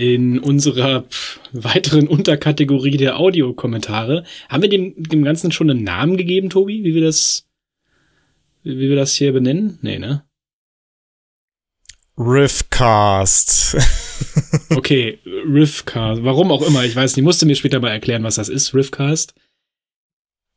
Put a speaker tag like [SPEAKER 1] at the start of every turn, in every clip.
[SPEAKER 1] In unserer weiteren Unterkategorie der Audiokommentare. Haben wir dem, dem Ganzen schon einen Namen gegeben, Tobi, wie wir das, wie wir das hier benennen? Nee, ne?
[SPEAKER 2] Riffcast.
[SPEAKER 1] okay, Riffcast. Warum auch immer, ich weiß nicht. Musste mir später mal erklären, was das ist, Riffcast.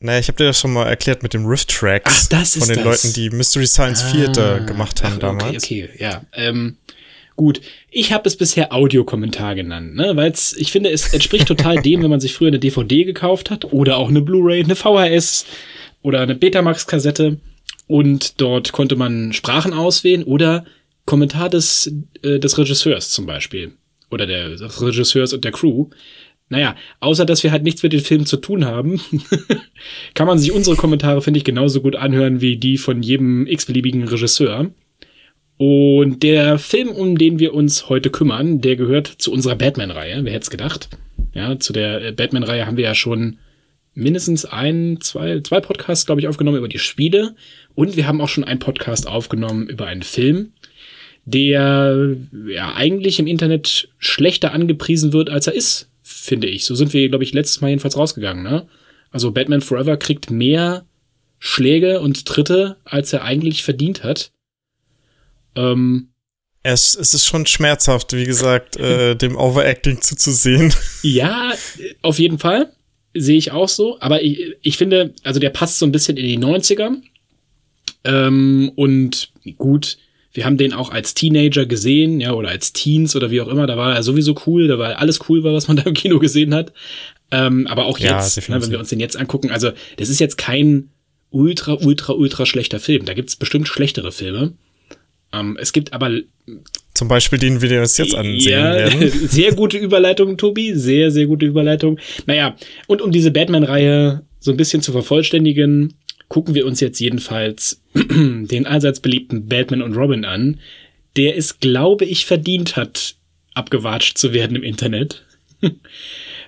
[SPEAKER 2] Naja, ich habe dir das schon mal erklärt mit dem Riff-Tracks.
[SPEAKER 1] Ach, das ist
[SPEAKER 2] Von den
[SPEAKER 1] das.
[SPEAKER 2] Leuten, die Mystery Science ah, Theater gemacht haben
[SPEAKER 1] ach,
[SPEAKER 2] damals.
[SPEAKER 1] Okay, okay, ja. Ähm, Gut, ich habe es bisher Audiokommentar genannt, ne? weil ich finde, es entspricht total dem, wenn man sich früher eine DVD gekauft hat oder auch eine Blu-ray, eine VHS oder eine Betamax-Kassette und dort konnte man Sprachen auswählen oder Kommentar des, äh, des Regisseurs zum Beispiel oder der, des Regisseurs und der Crew. Naja, außer dass wir halt nichts mit den Filmen zu tun haben, kann man sich unsere Kommentare, finde ich, genauso gut anhören wie die von jedem x-beliebigen Regisseur. Und der Film, um den wir uns heute kümmern, der gehört zu unserer Batman-Reihe. Wer hätte es gedacht? Ja, zu der äh, Batman-Reihe haben wir ja schon mindestens ein, zwei, zwei Podcasts, glaube ich, aufgenommen über die Spiele. Und wir haben auch schon einen Podcast aufgenommen über einen Film, der ja eigentlich im Internet schlechter angepriesen wird, als er ist, finde ich. So sind wir, glaube ich, letztes Mal jedenfalls rausgegangen. Ne? Also Batman Forever kriegt mehr Schläge und Tritte, als er eigentlich verdient hat.
[SPEAKER 2] Ähm, es, es ist schon schmerzhaft, wie gesagt, äh, dem Overacting zuzusehen.
[SPEAKER 1] Ja, auf jeden Fall. Sehe ich auch so. Aber ich, ich finde, also der passt so ein bisschen in die 90er. Ähm, und gut, wir haben den auch als Teenager gesehen, ja, oder als Teens oder wie auch immer. Da war er sowieso cool, da war alles cool, war, was man da im Kino gesehen hat. Ähm, aber auch jetzt, ja, ne, wenn wir uns den jetzt angucken, also das ist jetzt kein ultra, ultra, ultra schlechter Film. Da gibt's bestimmt schlechtere Filme. Ähm, es gibt aber
[SPEAKER 2] zum Beispiel den wir uns jetzt ansehen
[SPEAKER 1] ja,
[SPEAKER 2] werden.
[SPEAKER 1] Sehr gute Überleitung, Tobi. Sehr, sehr gute Überleitung. Naja, und um diese Batman-Reihe so ein bisschen zu vervollständigen, gucken wir uns jetzt jedenfalls den allseits beliebten Batman und Robin an, der es, glaube ich, verdient hat, abgewatscht zu werden im Internet.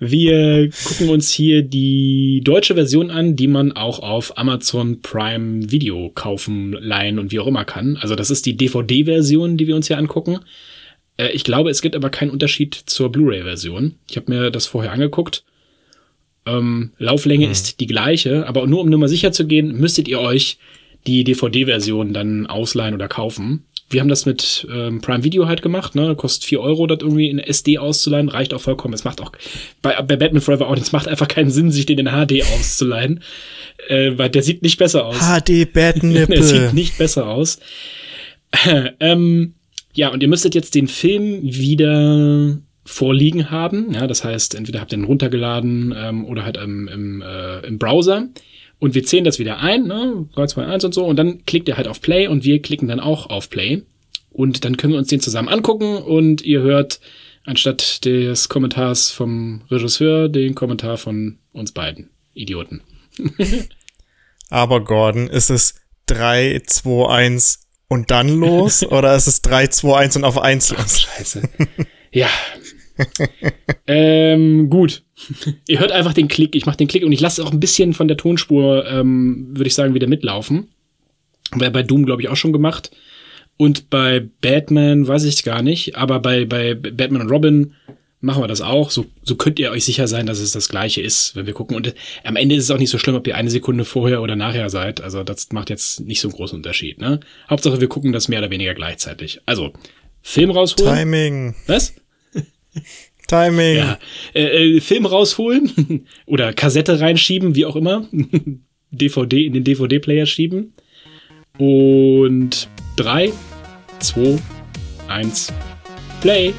[SPEAKER 1] Wir gucken uns hier die deutsche Version an, die man auch auf Amazon Prime Video kaufen, leihen und wie auch immer kann. Also das ist die DVD-Version, die wir uns hier angucken. Äh, ich glaube, es gibt aber keinen Unterschied zur Blu-ray-Version. Ich habe mir das vorher angeguckt. Ähm, Lauflänge hm. ist die gleiche, aber nur um nur mal sicher zu gehen, müsstet ihr euch die DVD-Version dann ausleihen oder kaufen wir haben das mit ähm, Prime Video halt gemacht, ne? Kostet vier Euro, das irgendwie in SD auszuleihen, reicht auch vollkommen. Es macht auch bei, bei Batman Forever auch nichts, macht einfach keinen Sinn, sich den in HD auszuleihen. Äh, weil der sieht nicht besser aus.
[SPEAKER 2] HD Batnippel.
[SPEAKER 1] der sieht nicht besser aus. ähm, ja, und ihr müsstet jetzt den Film wieder vorliegen haben. Ja, das heißt, entweder habt ihr ihn runtergeladen ähm, oder halt im, im, äh, im Browser. Und wir zählen das wieder ein, ne? 3, 2, 1 und so. Und dann klickt ihr halt auf Play und wir klicken dann auch auf Play. Und dann können wir uns den zusammen angucken und ihr hört anstatt des Kommentars vom Regisseur den Kommentar von uns beiden. Idioten.
[SPEAKER 2] Aber Gordon, ist es 3, 2, 1 und dann los? oder ist es 3, 2, 1 und auf 1 los?
[SPEAKER 1] Ach, scheiße. ja ähm, gut. Ihr hört einfach den Klick. Ich mache den Klick und ich lasse auch ein bisschen von der Tonspur, ähm, würde ich sagen, wieder mitlaufen. Wäre bei Doom, glaube ich, auch schon gemacht. Und bei Batman weiß ich gar nicht. Aber bei, bei Batman und Robin machen wir das auch. So, so könnt ihr euch sicher sein, dass es das Gleiche ist, wenn wir gucken. Und äh, am Ende ist es auch nicht so schlimm, ob ihr eine Sekunde vorher oder nachher seid. Also das macht jetzt nicht so einen großen Unterschied. Ne? Hauptsache, wir gucken das mehr oder weniger gleichzeitig. Also, Film rausholen.
[SPEAKER 2] Timing.
[SPEAKER 1] Was?
[SPEAKER 2] Timing.
[SPEAKER 1] Ja. Äh, äh Film rausholen oder Kassette reinschieben, wie auch immer. DVD in den DVD-Player schieben. Und drei, zwei, eins, Play.